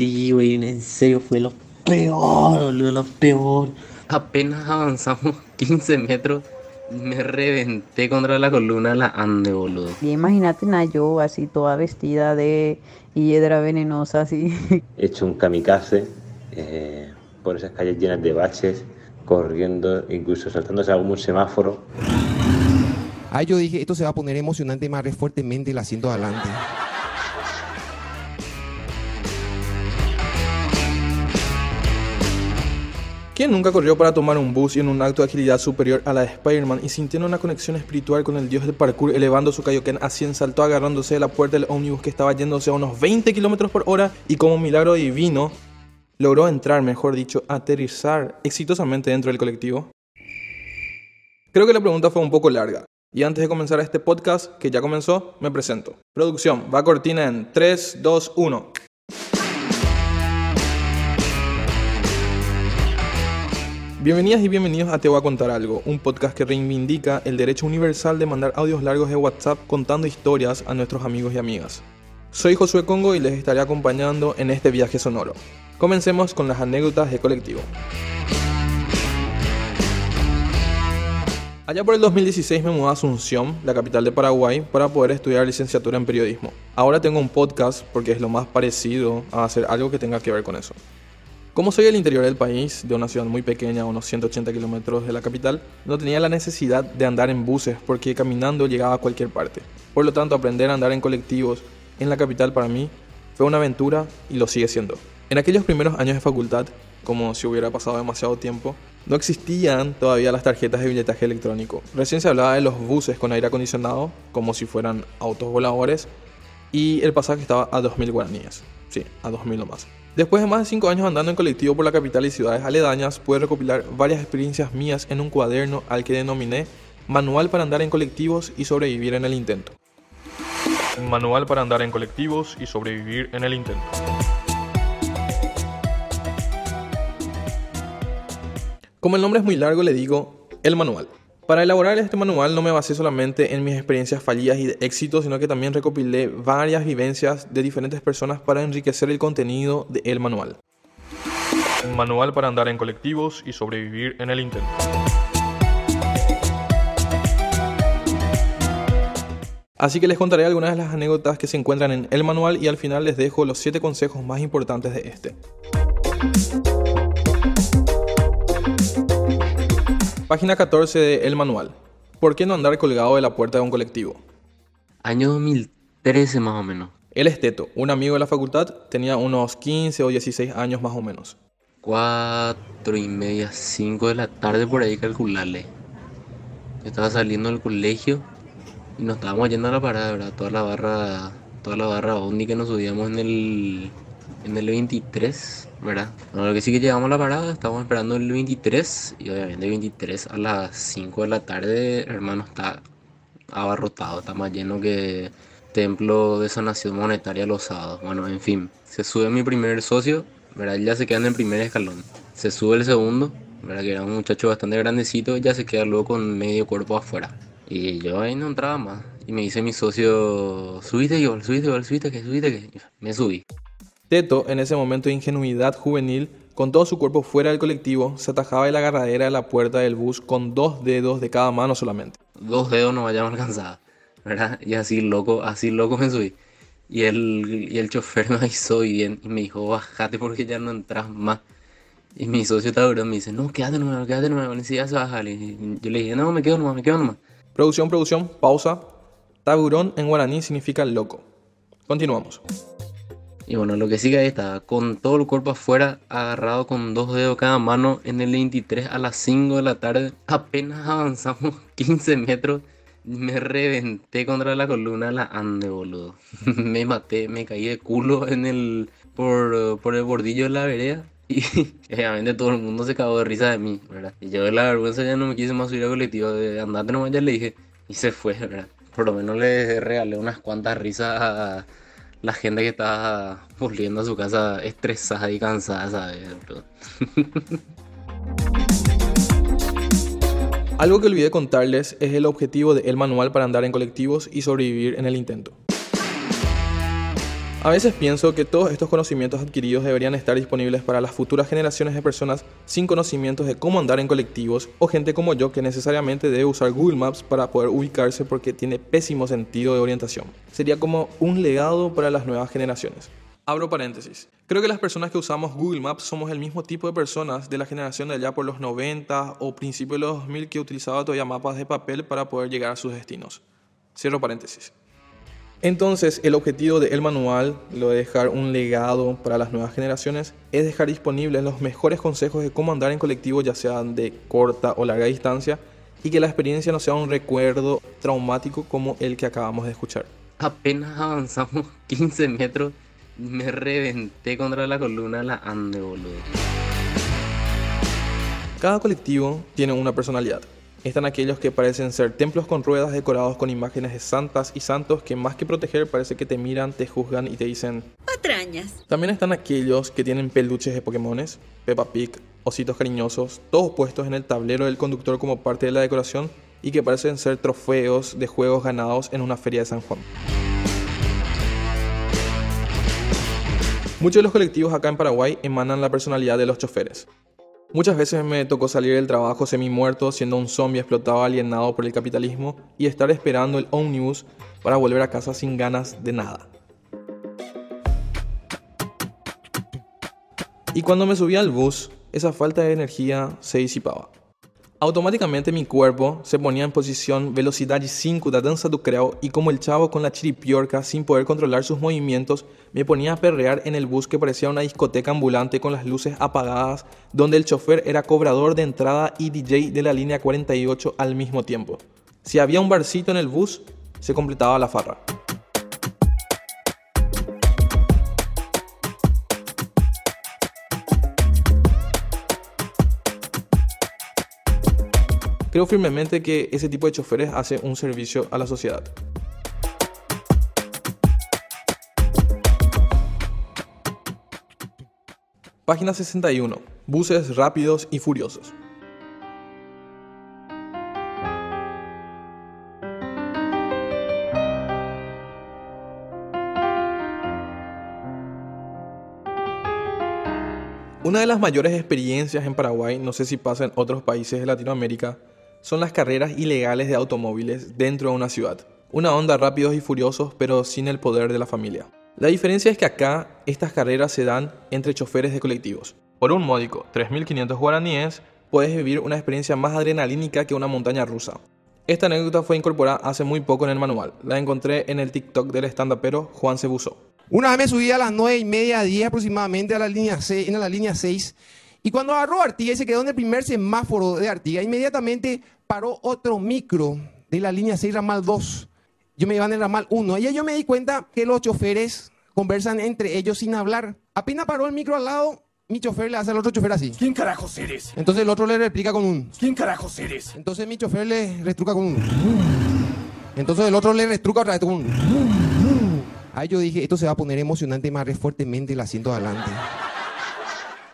Sí, güey, en serio fue lo peor, boludo, lo peor. Apenas avanzamos 15 metros, me reventé contra la columna de la ande, boludo. Y imagínate una yo así toda vestida de hiedra venenosa así. He hecho un kamikaze eh, por esas calles llenas de baches, corriendo, incluso saltándose algún semáforo. Ahí yo dije, esto se va a poner emocionante más fuertemente el asiento adelante. ¿Quién nunca corrió para tomar un bus y en un acto de agilidad superior a la de Spider-Man y sintiendo una conexión espiritual con el dios del parkour elevando su Kaioken a 100 saltó agarrándose de la puerta del ómnibus que estaba yéndose a unos 20 km por hora y como un milagro divino logró entrar, mejor dicho, aterrizar exitosamente dentro del colectivo? Creo que la pregunta fue un poco larga. Y antes de comenzar este podcast, que ya comenzó, me presento. Producción, va cortina en 3, 2, 1. Bienvenidas y bienvenidos a Te voy a contar algo, un podcast que reivindica el derecho universal de mandar audios largos de WhatsApp contando historias a nuestros amigos y amigas. Soy Josué Congo y les estaré acompañando en este viaje sonoro. Comencemos con las anécdotas de colectivo. Allá por el 2016 me mudé a Asunción, la capital de Paraguay, para poder estudiar licenciatura en periodismo. Ahora tengo un podcast porque es lo más parecido a hacer algo que tenga que ver con eso. Como soy del interior del país, de una ciudad muy pequeña, a unos 180 kilómetros de la capital, no tenía la necesidad de andar en buses porque caminando llegaba a cualquier parte. Por lo tanto, aprender a andar en colectivos en la capital para mí fue una aventura y lo sigue siendo. En aquellos primeros años de facultad, como si hubiera pasado demasiado tiempo, no existían todavía las tarjetas de billetaje electrónico. Recién se hablaba de los buses con aire acondicionado, como si fueran autos voladores, y el pasaje estaba a 2.000 guaraníes. Sí, a 2.000 nomás. Después de más de 5 años andando en colectivo por la capital y ciudades aledañas, pude recopilar varias experiencias mías en un cuaderno al que denominé Manual para andar en colectivos y sobrevivir en el intento. Manual para andar en colectivos y sobrevivir en el intento. Como el nombre es muy largo, le digo el manual. Para elaborar este manual no me basé solamente en mis experiencias fallidas y de éxito, sino que también recopilé varias vivencias de diferentes personas para enriquecer el contenido del manual. Manual para andar en colectivos y sobrevivir en el intento. Así que les contaré algunas de las anécdotas que se encuentran en el manual y al final les dejo los 7 consejos más importantes de este. Página 14 de El Manual. ¿Por qué no andar colgado de la puerta de un colectivo? Año 2013 más o menos. El esteto, un amigo de la facultad, tenía unos 15 o 16 años más o menos. 4 y media, 5 de la tarde por ahí calcularle. estaba saliendo del colegio y nos estábamos yendo a la parada, ¿verdad? Toda la barra, toda la barra Ondi que nos subíamos en el, en el 23 ¿verdad? lo que sí que llegamos a la parada, estábamos esperando el 23 y obviamente el 23 a las 5 de la tarde, hermano, está abarrotado, está más lleno que templo de sanación monetaria los sábados. Bueno, en fin, se sube mi primer socio, ¿verdad? ya se queda en el primer escalón. Se sube el segundo, ¿verdad? Que era un muchacho bastante grandecito, ya se queda luego con medio cuerpo afuera. Y yo ahí no entraba más. Y me dice mi socio, subiste yo, subiste yo, subiste que, subiste que. Me subí. Teto, en ese momento de ingenuidad juvenil, con todo su cuerpo fuera del colectivo, se atajaba de la agarradera de la puerta del bus con dos dedos de cada mano solamente. Dos dedos no vayamos a alcanzar, ¿verdad? Y así loco, así loco me subí. Y el, y el chofer me hizo bien y me dijo, bájate porque ya no entras más. Y mi socio Tauro me dice, no, quédate nomás, quédate nomás, si ya se baja. Y yo le dije, no, me quedo nomás, me quedo nomás. Producción, producción, pausa. Taburón en guaraní significa loco. Continuamos. Y bueno, lo que sigue ahí está, con todo el cuerpo afuera, agarrado con dos dedos cada mano en el 23 a las 5 de la tarde. Apenas avanzamos 15 metros, me reventé contra la columna de la ande, boludo. me maté, me caí de culo en el, por, por el bordillo de la vereda. Y obviamente todo el mundo se cagó de risa de mí, ¿verdad? Y yo la vergüenza ya no me quise más subir a colectivo, de andate nomás ya le dije. Y se fue, ¿verdad? Por lo menos le regalé unas cuantas risas a la gente que está volviendo a su casa estresada y cansada, ¿sabes? Algo que olvidé contarles es el objetivo del manual para andar en colectivos y sobrevivir en el intento. A veces pienso que todos estos conocimientos adquiridos deberían estar disponibles para las futuras generaciones de personas sin conocimientos de cómo andar en colectivos o gente como yo que necesariamente debe usar Google Maps para poder ubicarse porque tiene pésimo sentido de orientación. Sería como un legado para las nuevas generaciones. Abro paréntesis. Creo que las personas que usamos Google Maps somos el mismo tipo de personas de la generación de allá por los 90 o principios de los 2000 que utilizaba todavía mapas de papel para poder llegar a sus destinos. Cierro paréntesis. Entonces, el objetivo del manual, lo de dejar un legado para las nuevas generaciones, es dejar disponibles los mejores consejos de cómo andar en colectivo, ya sean de corta o larga distancia, y que la experiencia no sea un recuerdo traumático como el que acabamos de escuchar. Apenas avanzamos 15 metros, me reventé contra la columna de la Ande, boludo. Cada colectivo tiene una personalidad. Están aquellos que parecen ser templos con ruedas decorados con imágenes de santas y santos que más que proteger parece que te miran, te juzgan y te dicen patrañas. También están aquellos que tienen peluches de Pokémones, Peppa Pig, ositos cariñosos, todos puestos en el tablero del conductor como parte de la decoración y que parecen ser trofeos de juegos ganados en una feria de San Juan. Muchos de los colectivos acá en Paraguay emanan la personalidad de los choferes. Muchas veces me tocó salir del trabajo semi muerto, siendo un zombie explotado alienado por el capitalismo y estar esperando el ómnibus para volver a casa sin ganas de nada. Y cuando me subía al bus, esa falta de energía se disipaba. Automáticamente mi cuerpo se ponía en posición velocidad 5 da danza do creo y como el chavo con la chiripiorca sin poder controlar sus movimientos me ponía a perrear en el bus que parecía una discoteca ambulante con las luces apagadas donde el chofer era cobrador de entrada y DJ de la línea 48 al mismo tiempo. Si había un barcito en el bus, se completaba la farra. Creo firmemente que ese tipo de choferes hace un servicio a la sociedad. Página 61. Buses rápidos y furiosos. Una de las mayores experiencias en Paraguay, no sé si pasa en otros países de Latinoamérica, son las carreras ilegales de automóviles dentro de una ciudad. Una onda rápidos y furiosos, pero sin el poder de la familia. La diferencia es que acá estas carreras se dan entre choferes de colectivos. Por un módico 3.500 guaraníes, puedes vivir una experiencia más adrenalínica que una montaña rusa. Esta anécdota fue incorporada hace muy poco en el manual. La encontré en el TikTok del stand-upero Juan Cebuso. Una vez me subí a las 9 y media, 10 aproximadamente a la línea 6, en la línea 6 y cuando agarró Artigas y se quedó en el primer semáforo de Artigas, inmediatamente paró otro micro de la línea 6 ramal 2. Yo me iba en el ramal 1. Y yo me di cuenta que los choferes conversan entre ellos sin hablar. Apenas paró el micro al lado, mi chofer le hace al otro chofer así. ¿Quién carajos eres? Entonces el otro le replica con un. ¿Quién carajos eres? Entonces mi chofer le restruca con un. Entonces el otro le restruca otra vez con un. Ahí yo dije, esto se va a poner emocionante más fuertemente el asiento adelante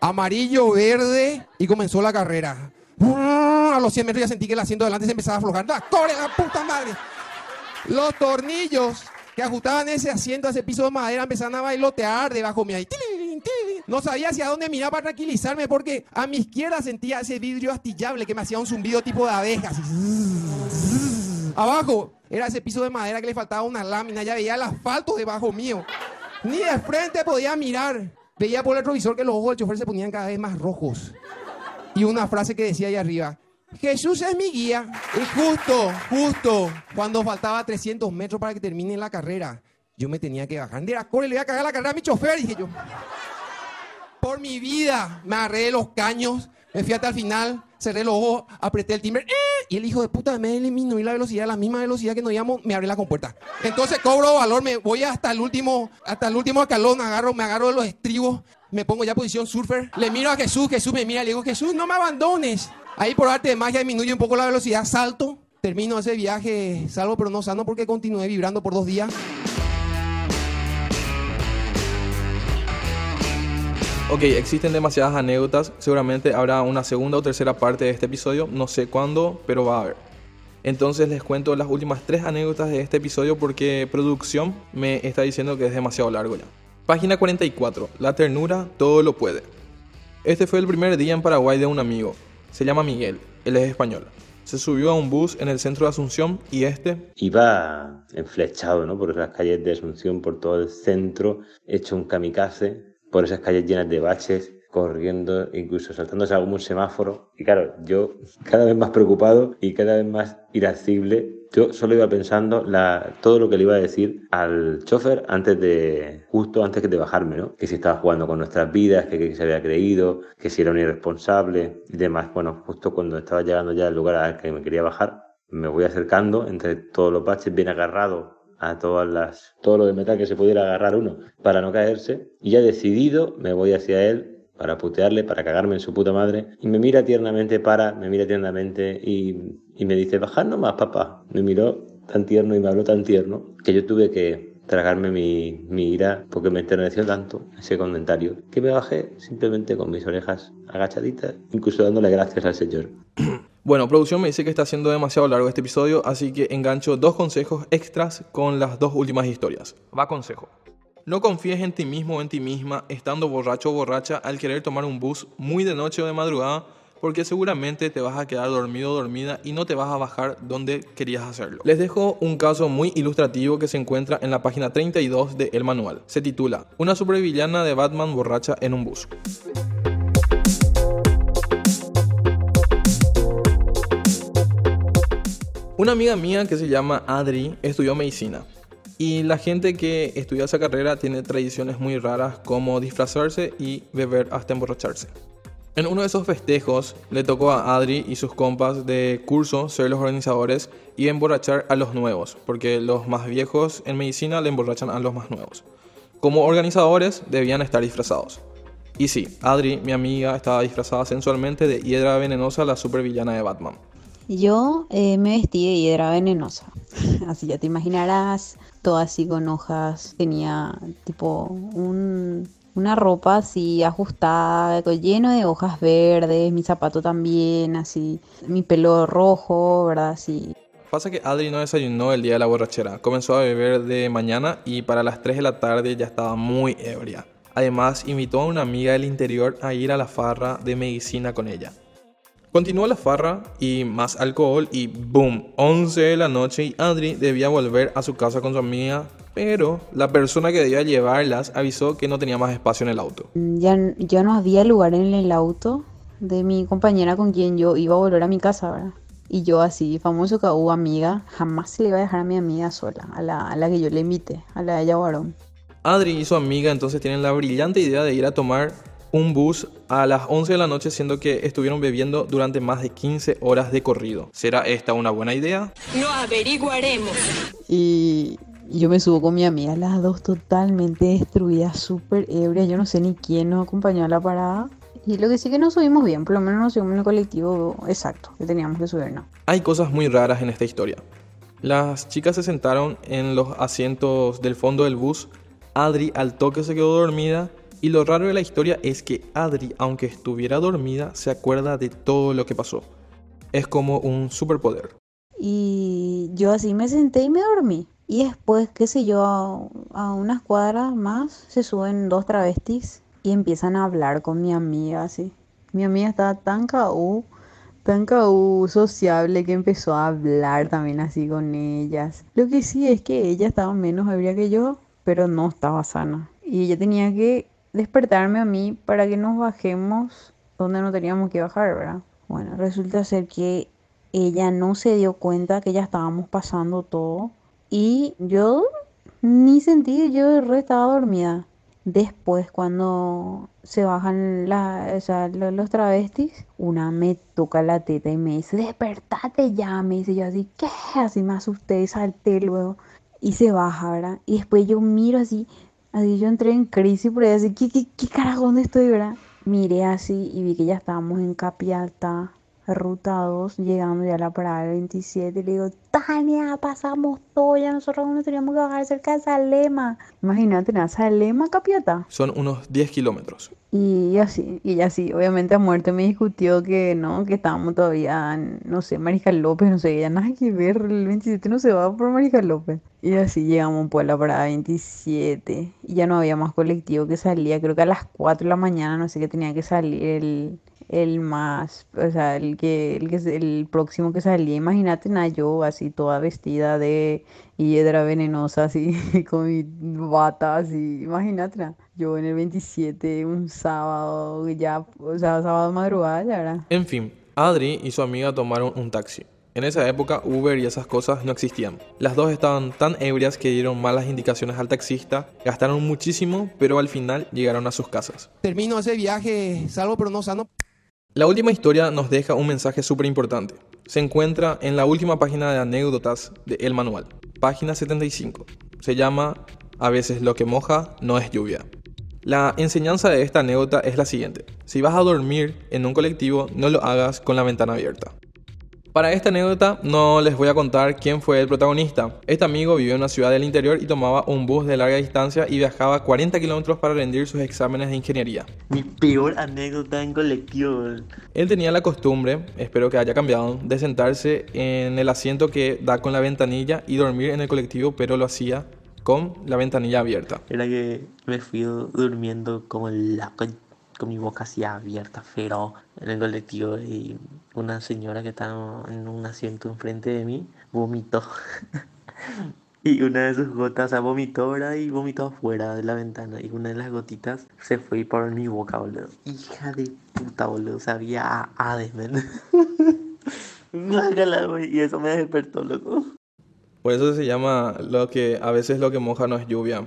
amarillo, verde, y comenzó la carrera. A los 100 metros ya sentí que el asiento de adelante se empezaba a aflojar. ¡La core, la puta madre! Los tornillos que ajustaban ese asiento a ese piso de madera empezaron a bailotear debajo mío. No sabía hacia dónde mirar para tranquilizarme porque a mi izquierda sentía ese vidrio astillable que me hacía un zumbido tipo de abejas. Abajo era ese piso de madera que le faltaba una lámina, ya veía el asfalto debajo mío. Ni de frente podía mirar. Veía por el retrovisor que los ojos del chofer se ponían cada vez más rojos. Y una frase que decía ahí arriba, Jesús es mi guía. Y justo, justo, cuando faltaba 300 metros para que termine la carrera, yo me tenía que bajar. De la le voy a cagar la carrera a mi chofer, dije yo. Por mi vida, me agarré de los caños, me fui hasta el final, cerré los ojos, apreté el timbre, ¡eh! Y el hijo de puta me eliminó la velocidad la misma velocidad que nos íbamos, me abre la compuerta. Entonces cobro valor, me voy hasta el último, hasta el último escalón, agarro, me agarro de los estribos, me pongo ya posición surfer, le miro a Jesús, Jesús me mira, le digo, Jesús, no me abandones. Ahí por arte de magia disminuye un poco la velocidad, salto, termino ese viaje, salvo pero no sano porque continué vibrando por dos días. Ok, existen demasiadas anécdotas. Seguramente habrá una segunda o tercera parte de este episodio. No sé cuándo, pero va a haber. Entonces les cuento las últimas tres anécdotas de este episodio porque producción me está diciendo que es demasiado largo ya. Página 44. La ternura todo lo puede. Este fue el primer día en Paraguay de un amigo. Se llama Miguel. Él es español. Se subió a un bus en el centro de Asunción y este... Iba enflechado, ¿no? Por las calles de Asunción, por todo el centro, hecho un kamikaze, por esas calles llenas de baches, corriendo, incluso saltándose algún semáforo. Y claro, yo cada vez más preocupado y cada vez más irascible, yo solo iba pensando la, todo lo que le iba a decir al chofer antes de, justo antes de bajarme, ¿no? Que si estaba jugando con nuestras vidas, que, que se había creído, que si era un irresponsable y demás. Bueno, justo cuando estaba llegando ya al lugar al que me quería bajar, me voy acercando entre todos los baches bien agarrado a todas las, todo lo de metal que se pudiera agarrar uno para no caerse y ya decidido me voy hacia él para putearle, para cagarme en su puta madre. Y me mira tiernamente, para, me mira tiernamente y, y me dice, bajad nomás, papá. Me miró tan tierno y me habló tan tierno que yo tuve que tragarme mi, mi ira porque me enterneció tanto ese comentario que me bajé simplemente con mis orejas agachaditas, incluso dándole gracias al Señor. Bueno, producción me dice que está siendo demasiado largo este episodio, así que engancho dos consejos extras con las dos últimas historias. Va consejo. No confíes en ti mismo o en ti misma estando borracho o borracha al querer tomar un bus muy de noche o de madrugada porque seguramente te vas a quedar dormido o dormida y no te vas a bajar donde querías hacerlo. Les dejo un caso muy ilustrativo que se encuentra en la página 32 de El Manual. Se titula Una supervillana de Batman borracha en un bus. Una amiga mía que se llama Adri estudió medicina. Y la gente que estudia esa carrera tiene tradiciones muy raras como disfrazarse y beber hasta emborracharse. En uno de esos festejos le tocó a Adri y sus compas de curso ser los organizadores y emborrachar a los nuevos, porque los más viejos en medicina le emborrachan a los más nuevos. Como organizadores debían estar disfrazados. Y sí, Adri, mi amiga, estaba disfrazada sensualmente de Hiedra Venenosa, la supervillana de Batman. Yo eh, me vestí de hiedra venenosa. Así ya te imaginarás, todo así con hojas. Tenía tipo un, una ropa así ajustada, lleno de hojas verdes, mi zapato también, así, mi pelo rojo, ¿verdad? Así. Pasa que Adri no desayunó el día de la borrachera. Comenzó a beber de mañana y para las 3 de la tarde ya estaba muy ebria. Además, invitó a una amiga del interior a ir a la farra de medicina con ella. Continuó la farra y más alcohol y boom, 11 de la noche y Adri debía volver a su casa con su amiga, pero la persona que debía llevarlas avisó que no tenía más espacio en el auto. Ya, ya no había lugar en el auto de mi compañera con quien yo iba a volver a mi casa, ¿verdad? Y yo así, famoso que hubo amiga, jamás se le iba a dejar a mi amiga sola, a la, a la que yo le invité, a la de ella varón. Adri y su amiga entonces tienen la brillante idea de ir a tomar un bus a las 11 de la noche siendo que estuvieron bebiendo durante más de 15 horas de corrido. ¿Será esta una buena idea? Lo averiguaremos. Y yo me subo con mi amiga, las dos totalmente destruidas, súper ebrias. Yo no sé ni quién nos acompañó a la parada. Y lo que sí que nos subimos bien, por lo menos nos subimos en el colectivo exacto que teníamos que subirnos. Hay cosas muy raras en esta historia. Las chicas se sentaron en los asientos del fondo del bus. Adri al toque se quedó dormida y lo raro de la historia es que Adri, aunque estuviera dormida, se acuerda de todo lo que pasó. Es como un superpoder. Y yo así me senté y me dormí. Y después, qué sé yo, a, a unas cuadras más se suben dos travestis y empiezan a hablar con mi amiga así. Mi amiga estaba tan caú, tan caú sociable que empezó a hablar también así con ellas. Lo que sí es que ella estaba menos ebria que yo, pero no estaba sana. Y ella tenía que despertarme a mí para que nos bajemos donde no teníamos que bajar, ¿verdad? Bueno, resulta ser que ella no se dio cuenta que ya estábamos pasando todo y yo ni sentí, yo re estaba dormida. Después, cuando se bajan la, o sea, lo- los travestis, una me toca la teta y me dice, despertate ya, me dice yo así, ¿qué? Así me asusté salté luego y se baja, ¿verdad? Y después yo miro así, así yo entré en crisis por ahí, así, ¿qué, qué, qué carajo, estoy, verdad? Miré así y vi que ya estábamos en Capiatá, Ruta 2, llegando ya a la parada del 27, le digo, Tania, pasamos todo, ya nosotros nos teníamos que bajar cerca de Salema. Imagínate, nada, Salema, Capiata. Son unos 10 kilómetros. Y así, y así, obviamente a muerte me discutió que no, que estábamos todavía, en, no sé, Mariscal López, no sé, ya nada que ver, el 27 no se va por Mariscal López. Y así llegamos pues a la parada 27 y ya no había más colectivo que salía, creo que a las 4 de la mañana, no sé qué tenía que salir el, el más, o sea, el que, el que el próximo que salía, imagínate, na, yo así toda vestida de hiedra venenosa, así, con mi bata, así, imagínate, na, yo en el 27, un sábado, ya, o sea, sábado madrugada, ya era. En fin, Adri y su amiga tomaron un taxi. En esa época Uber y esas cosas no existían. Las dos estaban tan ebrias que dieron malas indicaciones al taxista, gastaron muchísimo, pero al final llegaron a sus casas. Termino ese viaje, salvo pero no sano. La última historia nos deja un mensaje súper importante. Se encuentra en la última página de anécdotas de El Manual, página 75. Se llama A veces lo que moja no es lluvia. La enseñanza de esta anécdota es la siguiente. Si vas a dormir en un colectivo, no lo hagas con la ventana abierta. Para esta anécdota no les voy a contar quién fue el protagonista. Este amigo vivía en una ciudad del interior y tomaba un bus de larga distancia y viajaba 40 kilómetros para rendir sus exámenes de ingeniería. Mi peor anécdota en colectivo. Él tenía la costumbre, espero que haya cambiado, de sentarse en el asiento que da con la ventanilla y dormir en el colectivo, pero lo hacía con la ventanilla abierta. Era que me fui durmiendo como la con mi boca así abierta, feroz, en el colectivo y una señora que estaba en un asiento enfrente de mí vomitó. y una de sus gotas, o sea, vomitó, ahora Y vomitó afuera de la ventana. Y una de las gotitas se fue por mi boca, boludo. Hija de puta, boludo. Sabía a Hades, y eso me despertó, loco. Por eso se llama lo que a veces lo que moja no es lluvia.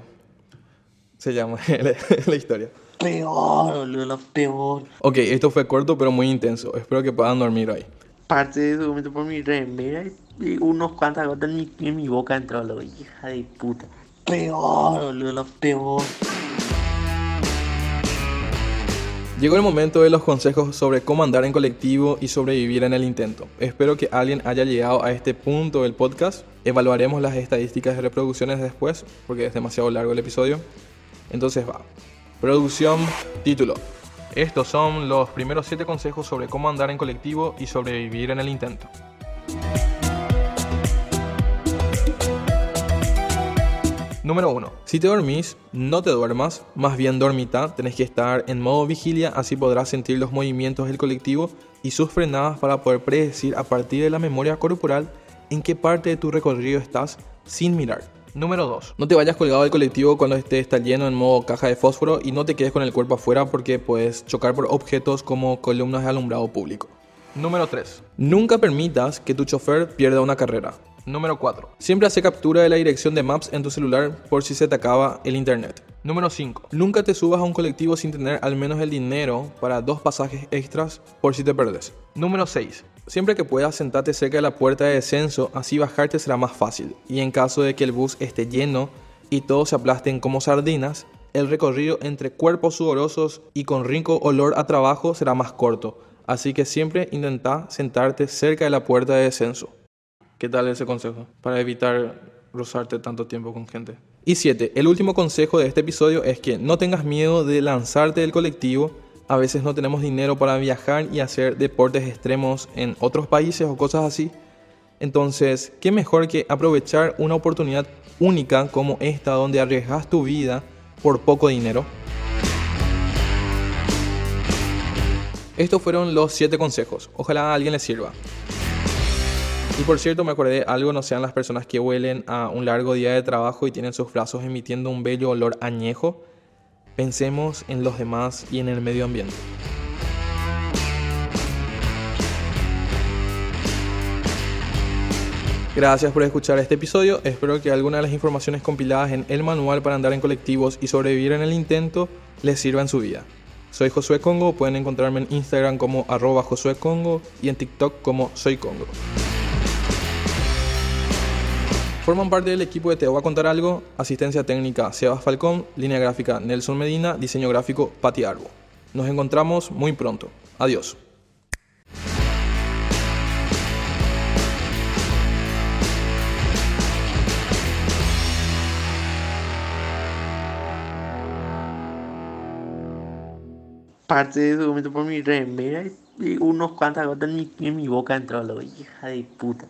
Se llama la historia peor, boludo, lo peor. Ok, esto fue corto pero muy intenso. Espero que puedan dormir hoy. Parte de ese momento por mi remera y unos cuantas gotas en mi, en mi boca entró, lo hija de puta. Peor, boludo, lo peor. Llegó el momento de los consejos sobre cómo andar en colectivo y sobrevivir en el intento. Espero que alguien haya llegado a este punto del podcast. Evaluaremos las estadísticas de reproducciones después, porque es demasiado largo el episodio. Entonces va. Producción, título. Estos son los primeros 7 consejos sobre cómo andar en colectivo y sobrevivir en el intento. Número 1. Si te dormís, no te duermas, más bien dormita, tenés que estar en modo vigilia, así podrás sentir los movimientos del colectivo y sus frenadas para poder predecir a partir de la memoria corporal en qué parte de tu recorrido estás sin mirar. Número 2. No te vayas colgado del colectivo cuando este está lleno en modo caja de fósforo y no te quedes con el cuerpo afuera porque puedes chocar por objetos como columnas de alumbrado público. Número 3. Nunca permitas que tu chofer pierda una carrera. Número 4. Siempre hace captura de la dirección de Maps en tu celular por si se te acaba el internet. Número 5. Nunca te subas a un colectivo sin tener al menos el dinero para dos pasajes extras por si te perdes. Número 6. Siempre que puedas sentarte cerca de la puerta de descenso, así bajarte será más fácil. Y en caso de que el bus esté lleno y todos se aplasten como sardinas, el recorrido entre cuerpos sudorosos y con rico olor a trabajo será más corto. Así que siempre intenta sentarte cerca de la puerta de descenso. ¿Qué tal ese consejo? Para evitar rozarte tanto tiempo con gente. Y 7. El último consejo de este episodio es que no tengas miedo de lanzarte del colectivo a veces no tenemos dinero para viajar y hacer deportes extremos en otros países o cosas así. Entonces, ¿qué mejor que aprovechar una oportunidad única como esta donde arriesgas tu vida por poco dinero? Estos fueron los 7 consejos. Ojalá a alguien les sirva. Y por cierto, me acordé, algo no sean las personas que huelen a un largo día de trabajo y tienen sus brazos emitiendo un bello olor añejo Pensemos en los demás y en el medio ambiente. Gracias por escuchar este episodio. Espero que alguna de las informaciones compiladas en el manual para andar en colectivos y sobrevivir en el intento les sirva en su vida. Soy Josué Congo, pueden encontrarme en Instagram como arroba Josué Congo y en TikTok como Soy Congo. Forman parte del equipo de Teo va a contar algo, asistencia técnica Sebas Falcón, línea gráfica Nelson Medina, diseño gráfico Pati Arbo. Nos encontramos muy pronto. Adiós. parte de ese momento por mi remera y unos cuantas gotas en mi, en mi boca entró, lo hija de puta.